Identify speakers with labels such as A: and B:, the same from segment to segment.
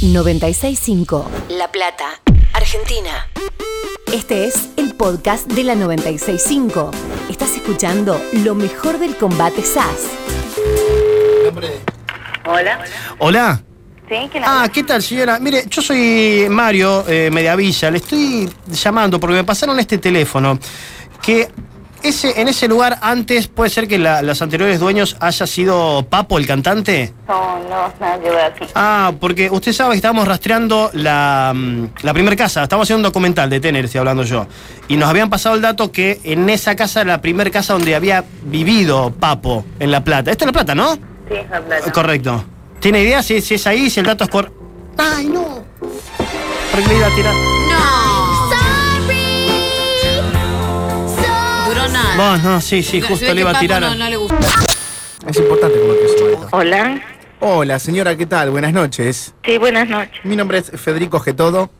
A: 965 La Plata, Argentina. Este es el podcast de la 965. Estás escuchando lo mejor del combate SAS.
B: Hola.
C: Hola.
B: ¿Sí? ¿Quién
C: Ah? ¿qué tal, señora? Mire, yo soy Mario eh, Mediavilla. Le estoy llamando porque me pasaron este teléfono. Que ese, en ese lugar antes puede ser que la- los anteriores dueños haya sido Papo, el cantante.
B: No, no, nada que ver.
C: Ah, porque usted sabe que estábamos rastreando la, mm, la primera casa. Estamos haciendo un documental de Tener, estoy hablando yo. Y nos habían pasado el dato que en esa casa era la primera casa donde había vivido Papo, en La Plata. Esto es La Plata, ¿no?
B: Sí, es la plata.
C: Correcto. ¿Tiene idea si, si es ahí, si el dato es cor... ¡Ay, no! ¿Por qué le iba a tirar?
D: Nada.
C: No, no, sí, sí, justo le iba a tirar.
D: No, no le gustó.
E: Es importante como que.
B: Hola.
E: Hola, señora, ¿qué tal? Buenas noches.
B: Sí, buenas noches.
E: Mi nombre es Federico Getodo.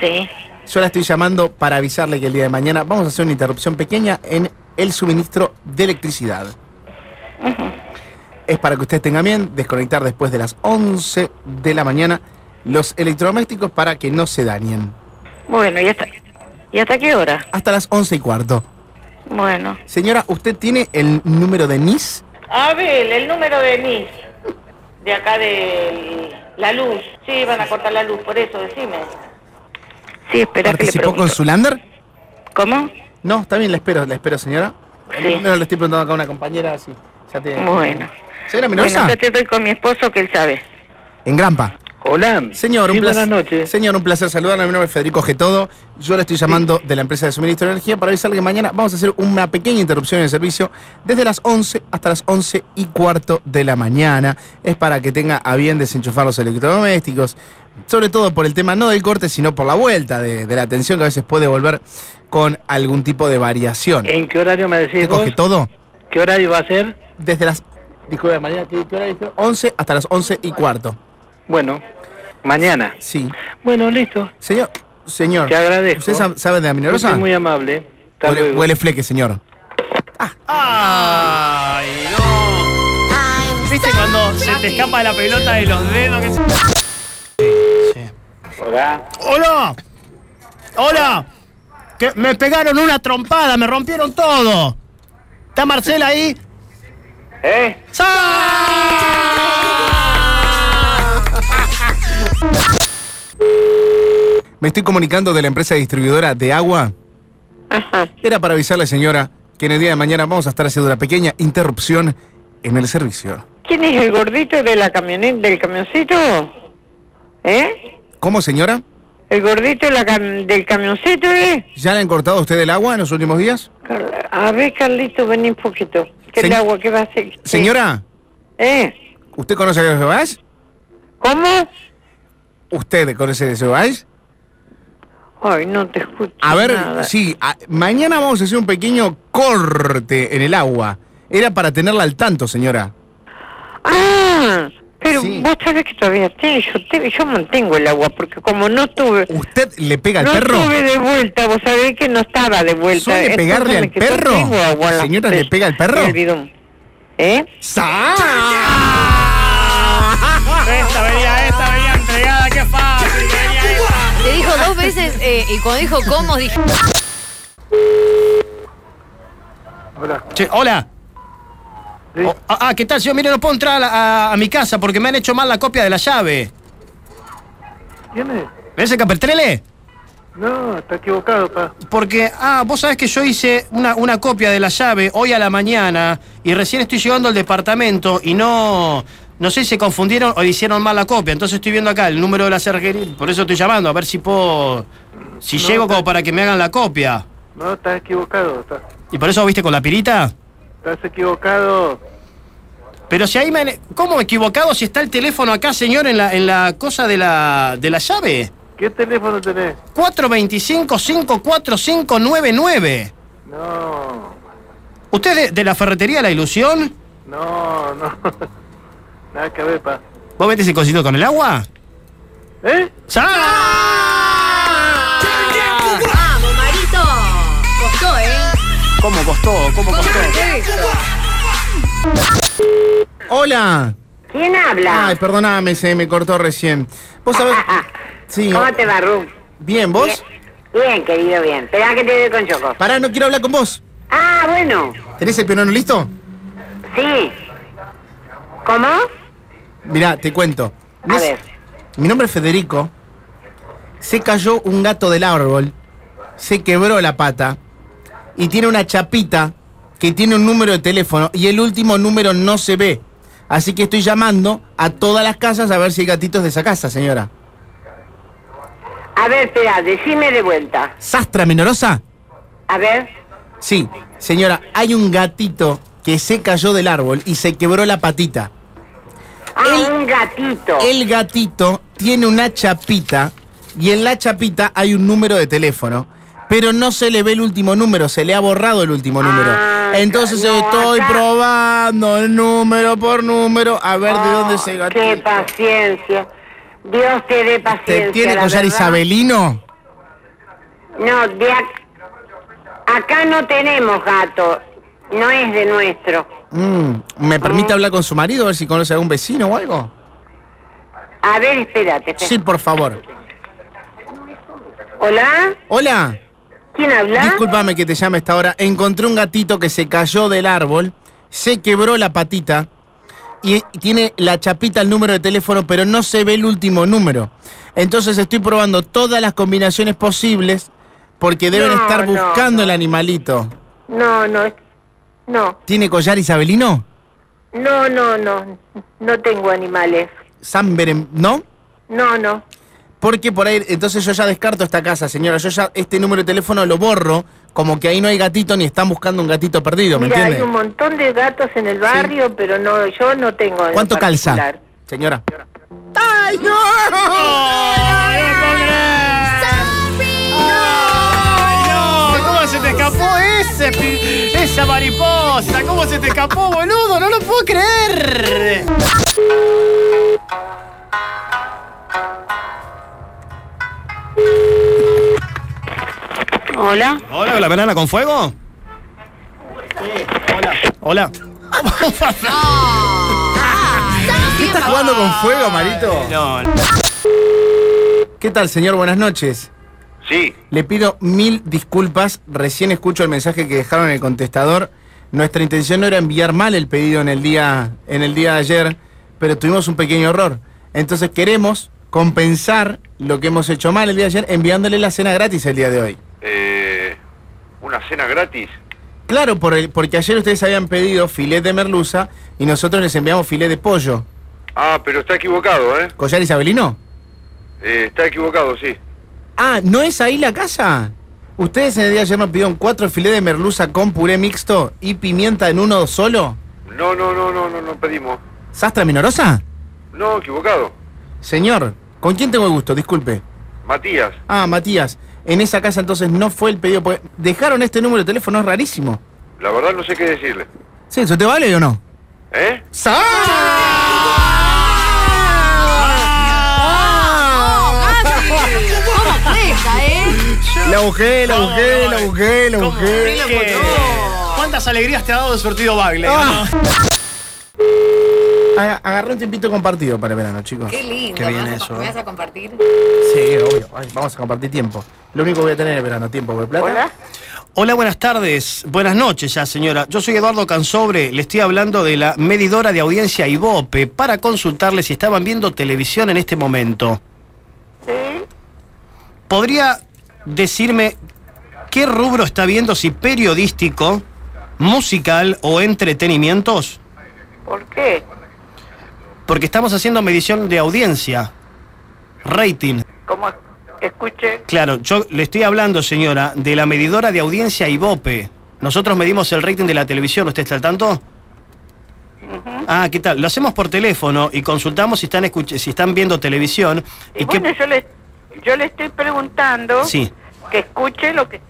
B: Sí.
E: Yo la estoy llamando para avisarle que el día de mañana vamos a hacer una interrupción pequeña en el suministro de electricidad. Es para que usted tenga bien desconectar después de las 11 de la mañana los electrodomésticos para que no se dañen.
B: Bueno, ¿y hasta, ¿y hasta qué hora?
E: Hasta las 11 y cuarto.
B: Bueno.
E: Señora, ¿usted tiene el número de NIS?
B: Abel, el número de NIS. De acá de la luz. Sí, van a cortar la luz, por eso, decime. Sí, espera que le
E: ¿Participó con
B: pregunto.
E: su lander?
B: ¿Cómo?
E: No, está bien, le espero, le espero, señora.
B: Sí.
E: No, le estoy preguntando acá a una compañera, así. Ya te...
B: Bueno.
E: Señora
B: Bueno,
E: Mendoza,
B: yo te doy con mi esposo que él sabe.
E: en Grampa.
F: Hola.
E: Señor,
F: Sí,
E: un placer.
F: buenas noches.
E: Señor, un placer saludarle. Mi nombre es Federico Getodo. Yo le estoy llamando de la empresa de suministro de energía para avisarle que mañana vamos a hacer una pequeña interrupción en el servicio desde las 11 hasta las 11 y cuarto de la mañana. Es para que tenga a bien desenchufar los electrodomésticos, sobre todo por el tema no del corte, sino por la vuelta de, de la tensión que a veces puede volver con algún tipo de variación.
F: ¿En qué horario me decís
E: ¿Qué
F: vos?
E: coge todo?
F: ¿Qué horario va a ser?
E: Desde las. Disculpe, mañana, ¿qué, qué hora dijo? 11 hasta las 11 y cuarto.
F: Bueno, mañana.
E: Sí.
F: Bueno, listo.
E: Señor, señor.
F: Te agradezco.
E: ¿Usted sa- sabe de la minerosa?
F: Usted es muy amable. Hasta
E: Huele,
F: luego.
E: huele fleque, señor.
C: ¡Ay, no! ¿Viste cuando se te escapa la pelota de los dedos? Que se... Sí.
F: Hola.
C: ¡Hola! ¡Hola! Que me pegaron una trompada, me rompieron todo. ¿Está Marcela ahí?
F: ¿Eh?
E: Me estoy comunicando de la empresa distribuidora de agua.
B: Ajá.
E: Era para avisarle, señora, que en el día de mañana vamos a estar haciendo una pequeña interrupción en el servicio.
B: ¿Quién es el gordito de la camioneta, del camioncito? ¿Eh?
E: ¿Cómo, señora?
B: ¿El gordito de la cam- del camioncito, eh?
E: ¿Ya le han cortado a usted el agua en los últimos días?
B: A ver, Carlito, vení un poquito. ¿Qué
E: Se-
B: el agua que va a hacer? ¿Qué?
E: Señora,
B: ¿Eh?
E: ¿usted conoce a Geoás?
B: ¿Cómo?
E: ¿Usted conoce a Geoás?
B: Ay, no te escucho
E: A ver,
B: nada.
E: sí, a- mañana vamos a hacer un pequeño corte en el agua. Era para tenerla al tanto, señora.
B: Ah, pero
E: Sí.
B: vos sabés que todavía te, yo, te- yo mantengo el agua, porque como no tuve...
E: ¿Usted le pega al
B: no
E: perro?
B: estuve de vuelta, vos sabés que no estaba de vuelta.
E: ¿Suele pegarle al perro?
B: agua
E: Señora, ¿le pega al perro?
B: el. ¿Eh?
E: ¡Sa!
D: Veces eh, y cuando dijo cómo, dije.
F: Hola.
C: Che, hola.
F: Sí.
C: Oh, ah, ah, ¿qué tal, señor? Mire, no puedo entrar a, la- a- a mi casa porque me han hecho mal la copia de la llave.
F: ¿Quién es?
C: ¿Me ese Capertrele?
F: No, está equivocado, pa.
C: Porque, ah, vos sabés que yo hice una, una copia de la llave hoy a la mañana y recién estoy llegando al departamento y no. No sé si se confundieron o hicieron mal la copia. Entonces estoy viendo acá el número de la cerrajería. Por eso estoy llamando, a ver si puedo. Si
F: No,
C: llego
F: está-
C: como para que me hagan la copia.
F: No, estás equivocado. Estás,
C: ¿Y por eso viste con la pirita?
F: estás equivocado.
C: Pero si ahí me. ¿Cómo equivocado si está el teléfono acá, señor, en la, en la cosa de la, de la llave?
F: ¿Qué teléfono tenés?
C: 425-54599.
F: No,
C: ¿Usted es de, de la ferretería La Ilusión?
F: no, no. Nada que ver, pa.
C: ¿Vos metés el cosito con el agua?
F: ¿Eh?
C: ¡Sa!
D: ¡Vamos, Marito! Costó, ¿eh?
C: ¿Cómo costó? ¿Cómo costó?
E: Hola.
G: ¿Quién habla?
E: Ay, perdóname, se me cortó recién. ¿Vos sabés? Sí.
G: ¿Cómo te va, Ru?
E: Bien, ¿vos?
G: Bien, bien, querido, bien. Espera que te doy con Choco.
E: Pará, no quiero hablar con vos.
G: Ah, bueno.
E: ¿Tenés el piano listo?
G: Sí. ¿Cómo?
E: Mirá, te cuento.
G: A ver.
E: Mi nombre es Federico. Se cayó un gato del árbol. Se quebró la pata. Y tiene una chapita que tiene un número de teléfono. Y el último número no se ve. Así que estoy llamando a todas las casas a ver si hay gatitos de esa casa, señora.
G: A ver, espera, decime de vuelta.
E: ¿Sastra Menorosa?
G: A ver.
E: Sí, señora, hay un gatito que se cayó del árbol y se quebró la patita.
G: Ah,
E: El-
G: un gatito.
E: El gatito tiene una chapita y en la chapita hay un número de teléfono, pero no se le ve el último número, se le ha borrado el último número.
G: Ah,
E: Entonces
G: no,
E: estoy
G: acá-
E: probando el número por número a ver de dónde se
G: Qué
E: gatito.
G: paciencia. Dios te dé paciencia.
E: ¿Te tiene
G: la
E: collar
G: verdad.
E: isabelino?
G: No, de ac- acá no tenemos gato. No es de nuestro.
E: Mm, ¿Me permite
G: Ah.
E: hablar con su marido a ver si conoce a algún vecino o algo?
G: A ver, espérate. espérate.
E: Sí, por favor.
G: ¿Hola?
E: Hola.
G: ¿Quién habla?
E: Discúlpame que te llame a esta hora. Encontré un gatito que se cayó del árbol, se quebró la patita y tiene la chapita el número de teléfono, pero no se ve el último número. Entonces estoy probando todas las combinaciones posibles porque deben
G: No,
E: estar
G: no,
E: buscando
G: no.
E: el animalito.
G: No, no. No,
E: ¿Tiene collar isabelino?
G: no, no, no. No tengo animales.
E: San Berem, ¿no?
G: No, no.
E: Porque por ahí, entonces yo ya descarto esta casa, señora. Yo ya este número de teléfono lo borro, como que ahí no hay gatito ni están buscando un gatito perdido, ¿me
G: Mira,
E: entiende?
G: hay un montón de gatos en el barrio, pero no, yo no tengo. en
E: ¿Cuánto calza? Señora. ¡Ay, no!
C: ¡Ay, ese, esa mariposa? ¿Cómo se te escapó, boludo? No lo puedo creer.
G: Hola.
C: Hola, ¿la banana con fuego? hola. Hola.
E: ¿Qué estás jugando con fuego, Marito?
C: No,
E: ¿Qué tal, señor? Buenas noches.
H: Sí,
E: Le pido mil disculpas. Recién escucho el mensaje que dejaron en el contestador. Nuestra intención no era enviar mal el pedido en el día, en el día de ayer, pero tuvimos un pequeño error. Entonces queremos compensar lo que hemos hecho mal el día de ayer enviándole la cena gratis el día de hoy.
H: eh, una cena gratis.
E: Claro, por el- porque ayer ustedes habían pedido filet de merluza y nosotros les enviamos filet de pollo.
H: Ah, pero está equivocado, ¿eh?
E: ¿Collar Isabelino?
H: Eh, Está equivocado, sí.
E: Ah, ¿no es ahí la casa? ¿Ustedes en el día de ayer nos pidieron cuatro filet de merluza con puré mixto y pimienta en uno solo?
H: No, no, no, no, no, no pedimos.
E: ¿Sastra Minorosa?
H: No, equivocado.
E: Señor, ¿con quién tengo el gusto? Disculpe.
H: Matías.
E: Ah, Matías. En esa casa entonces no fue el pedido. porque Dejaron este número de teléfono, es rarísimo.
H: La verdad no sé qué decirle.
E: Sí, ¿eso te vale o no?
H: ¿Eh?
D: ¿Cómo
E: La busqué, la busqué, la busqué, la busqué.
C: ¿Qué? ¿Cuántas alegrías te ha dado el sortido Bagle?
E: Ah. Aga- Agarré un tiempito compartido para el verano, chicos.
D: Qué lindo.
C: Qué bien
D: ¿Me vas a-
C: eso,
D: ¿Me
C: eh.
D: vas a compartir?
E: Sí, obvio. Ay, vamos a compartir tiempo. Lo único que voy a tener es verano, tiempo de plata.
G: Hola.
C: Hola, buenas tardes. Buenas noches ya, señora. Yo soy Eduardo Cansobre. Le estoy hablando de la medidora de audiencia Ibope para consultarle si estaban viendo televisión en este momento.
G: Sí.
C: ¿Podría decirme qué rubro está viendo, si periodístico, musical o entretenimientos?
G: ¿Por qué?
C: Porque estamos haciendo medición de audiencia, rating.
G: Como escuché.
C: Claro, yo le estoy hablando, señora, de la medidora de audiencia Ibope. Nosotros medimos el rating de la televisión, ¿usted está al tanto? Ah, ¿qué tal? Lo hacemos por teléfono y consultamos si están, si están viendo televisión.
F: Y yo le, yo le estoy preguntando
C: Sí.
F: que escuche lo que...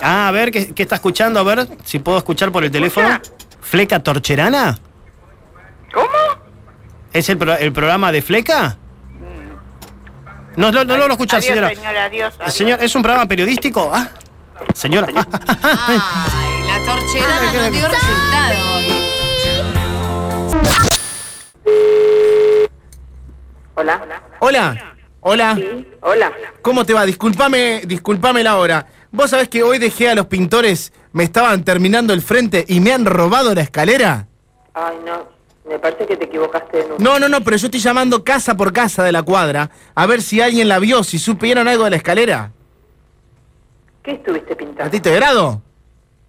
C: Ah, a ver, ¿qué, qué está escuchando? A ver, si puedo escuchar por el teléfono.
F: Escucha.
C: ¿Fleca Torcherana?
F: ¿Cómo?
C: ¿Es el, pro- el programa de Fleca? No, no, no, lo escucha,
F: adiós,
C: señora.
F: señora, adiós, adiós.
C: Señor, ¿es un programa periodístico? Ah, señora. ah,
D: Ay, la torcherada no dio resultado.
F: Hola.
E: Hola. Hola.
F: Sí, hola.
E: ¿Cómo te va? Disculpame, disculpame la hora. Vos sabés que hoy dejé a los pintores, me estaban terminando el frente y me han robado la escalera.
F: Ay, no. Me parece que te equivocaste de número.
E: No, no, no, pero yo estoy llamando casa por casa de la cuadra a ver si alguien la vio, si supieron algo de la escalera.
F: ¿Qué estuviste pintando?
E: ¿Gatito de grado?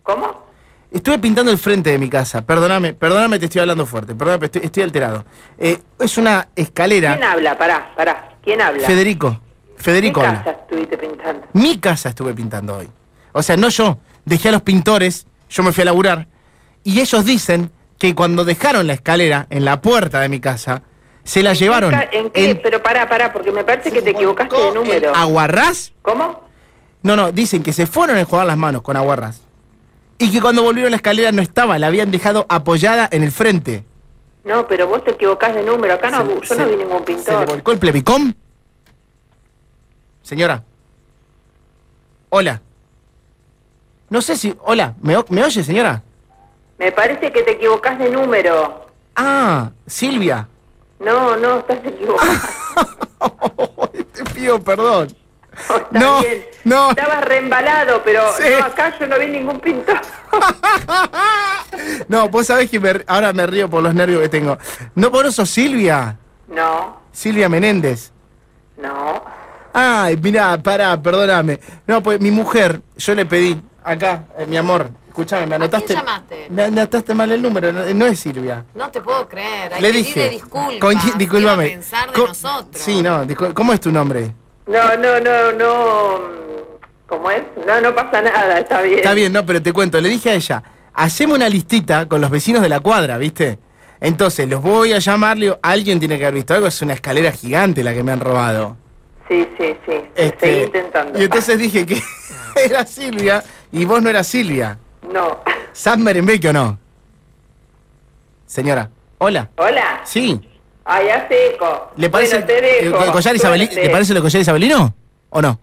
F: ¿Cómo?
E: Estuve pintando el frente de mi casa. Perdóname, perdóname, te estoy hablando fuerte. Perdóname, estoy, estoy alterado. Eh, es una escalera.
F: ¿Quién habla? Pará, pará. ¿Quién habla?
E: Federico. Federico
F: ¿Qué
E: habla.
F: casa estuviste pintando?
E: Mi casa estuve pintando hoy. O sea, no yo. Dejé a los pintores, yo me fui a laburar. Y ellos dicen que cuando dejaron la escalera en la puerta de mi casa, se la llevaron.
F: ¿En qué? Pero pará, pará, porque me parece que te equivocaste de número.
E: Aguarrás.
F: ¿Cómo?
E: No, no, dicen que se fueron a jugar las manos con Aguarrás. Y que cuando volvieron la escalera no estaba, la habían dejado apoyada en el frente.
F: No, pero vos te equivocás de número. Acá no, yo
E: Se-
F: no vi ningún
E: ¿Se le
F: pintor.
E: volcó el plebicom? Señora. Hola. No sé si... Hola, ¿me, ¿me oye, señora?
F: Me parece que te equivocás de número.
E: Ah, Silvia.
F: No, no, estás equivocado.
E: Te pido perdón.
F: No, está
E: No,
F: bien.
E: no.
F: Estabas reembalado, pero
E: Sí.
F: no, acá yo no vi ningún pintor.
E: No, vos sabés que me- ahora me río por los nervios que tengo. No, por eso Silvia.
F: No,
E: Silvia Menéndez.
F: no.
E: Ay, mirá, pará, perdóname. No, pues mi mujer, yo le pedí, acá, eh, mi amor, escúchame, me anotaste.
D: llamaste?
E: Me anotaste mal el número, no, no es Silvia.
D: No te puedo creer. Hay
E: le
D: que
E: dije.
D: disculpas.
E: con-
D: ¿Qué
E: discúlpame.
D: a pensar de nosotros?
E: Sí, no, ¿cómo es tu nombre?
F: No, no, no, no. ¿Cómo es? No, no pasa nada, está bien.
E: Está bien, no, pero te cuento, le dije a ella, hacemos una listita con los vecinos de la cuadra, ¿viste? Entonces, los voy a llamar, le digo, alguien tiene que haber visto algo, es una escalera gigante la que me han robado.
F: Sí, sí, sí.
E: Este,
F: Seguí intentando.
E: Y entonces dije que era Silvia y vos no eras Silvia.
F: No.
E: ¿Sam Merembeke o no? Señora, hola.
F: Hola.
E: Sí.
F: Ay, hace eco.
E: ¿Le parece,
F: Bueno, te dejo.
E: el collar isabeli-
F: Suerte.
E: ¿Le parece lo collar isabelino? ¿O no?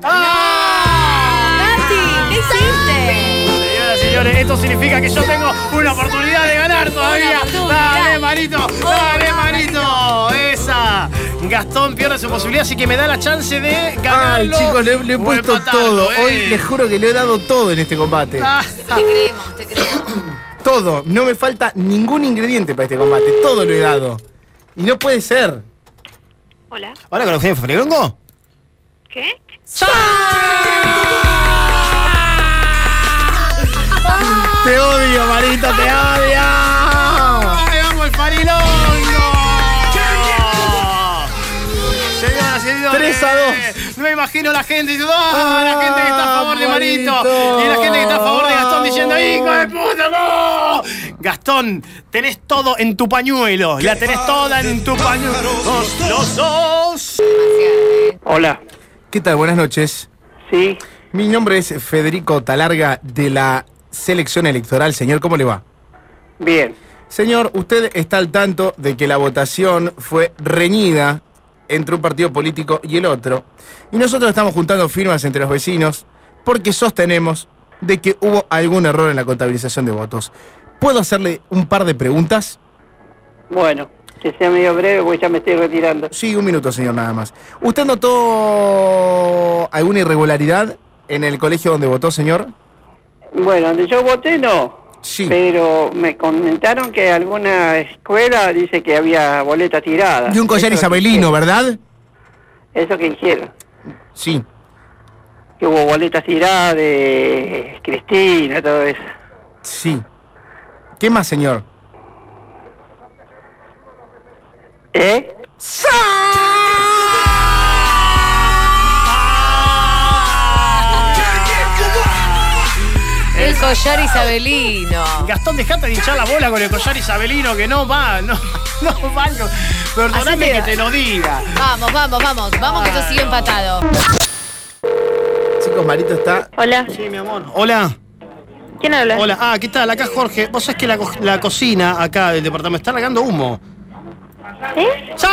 D: Nati,
C: señores, esto significa que yo tengo una oportunidad de ganar todavía. Dale, Marito, dale, Marito. Esa. Gastón pierde su posibilidad, así que me da la chance de
E: Ay,
C: ganarlo.
E: chicos, le, le he puesto
C: empatarlo,
E: todo.
C: eh.
E: Hoy les juro que le he dado todo en este combate.
C: Ah,
D: Te creemos, te creemos.
E: Todo. No me falta ningún ingrediente para este combate. Todo lo he dado. Y no puede ser.
I: Hola.
C: Hola, con Eugenio Fregrongo.
I: ¿Qué?
E: Te Marito, te odio.
C: ¡Ay, vamos el farilongo! Señoras y señores.
E: 3 a 2.
C: Me imagino la gente diciendo, ¡ah! La gente que está a favor de Marito. Y la gente que está a favor de Gastón diciendo, ¡hijo de puta, no! Gastón, tenés todo en tu pañuelo. La tenés toda en tu pañuelo. Los, los dos.
H: Hola.
E: ¿Qué tal? Buenas noches.
H: Sí.
E: Mi nombre es Federico Talarga de la selección electoral. Señor, ¿cómo le va?
H: Bien.
E: Señor, usted está al tanto de que la votación fue reñida entre un partido político y el otro. Y nosotros estamos juntando firmas entre los vecinos porque sostenemos de que hubo algún error en la contabilización de votos. ¿Puedo hacerle un par de preguntas?
H: Bueno, que sea medio breve porque ya me estoy retirando.
E: Sí, un minuto, señor, nada más. ¿Usted notó alguna irregularidad en el colegio donde votó, señor?
H: Bueno, donde yo voté no.
E: Sí.
H: Pero me comentaron que alguna escuela dice que había boleta tirada.
E: De un collar
H: Eso
E: isabelino. ¿verdad?
H: Eso que hicieron.
E: Sí.
H: Que hubo boletas tiradas de Cristina, todo eso.
E: Sí. ¿Qué más, señor?
H: ¿Eh?
D: El collar isabelino.
C: Gastón, dejate de hinchar la bola con el collar isabelino que no va, no, no va. no. Perdóname que
D: te-
C: lo diga.
D: Vamos, vamos, vamos. Vamos que esto sigue empatado.
E: Chicos, Marito está.
I: Hola.
C: Sí, mi amor. Hola.
I: ¿Quién habla?
C: Hola. Ah, ¿qué tal? Acá Jorge. Vos sabés que la, co- la cocina acá del departamento está largando humo.
I: ¿Eh?
D: Marito,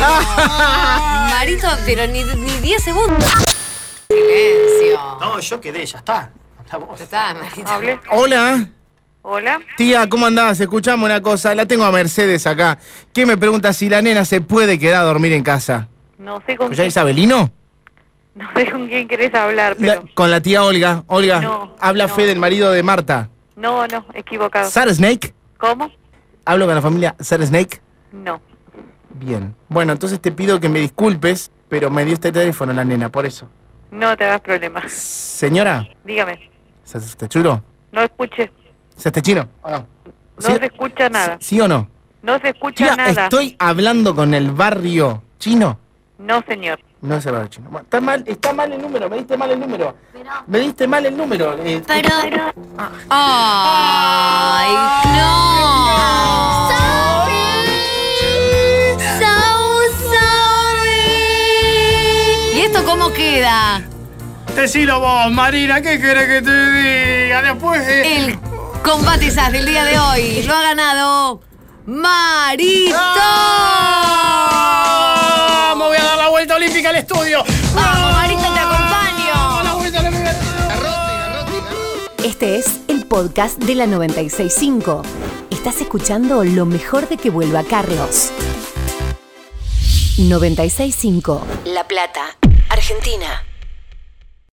D: Marito, pero ni, ni 10 segundos. Silencio.
C: No, yo quedé, ya está.
D: Ya está, Marito.
F: Hable.
E: Hola.
F: Hola.
E: Tía, ¿cómo andás? Escuchame una cosa. La tengo a Mercedes acá. ¿Qué me pregunta si la nena se puede quedar a dormir en casa?
F: No sé con
E: ¿Ya
F: quién,
E: Isabelino?
F: no sé con quién querés hablar,
E: La- con la tía Olga. Olga,
F: No,
E: habla
F: no.
E: Fe del marido de Marta.
F: No, no, equivocado.
E: ¿Sarah Snake?
F: ¿Cómo?
E: ¿Hablo con la familia Sarah Snake?
F: No.
E: Bien. Bueno, entonces te pido que me disculpes, pero me dio este teléfono la nena, por eso.
F: No te hagas problemas.
E: Señora,
F: Dígame.
E: ¿se este chulo?
F: No escuché.
E: ¿Se este chino? ¿O no?
F: No
E: ¿Sí?
F: se escucha nada.
E: ¿Sí o no?
F: No se escucha
E: Tía,
F: nada.
E: estoy hablando con el barrio chino.
F: No, señor.
E: No es el barrio chino. Bueno, está mal, está mal el número, me diste mal el número. Me diste mal el número. eh,
D: ¡Ay, no! Queda?
C: Decilo vos, Marina, ¿qué querés que te diga? Después de...
D: El combate SAS del día de hoy lo ha ganado Marito.
C: ¡Vamos! Voy a dar la vuelta olímpica al estudio.
D: Vamos, Marito, te acompaño.
C: La vuelta olímpica.
A: Este es el podcast de la 965. Estás escuchando lo mejor de que vuelva Carlos. 965. La Plata, Argentina.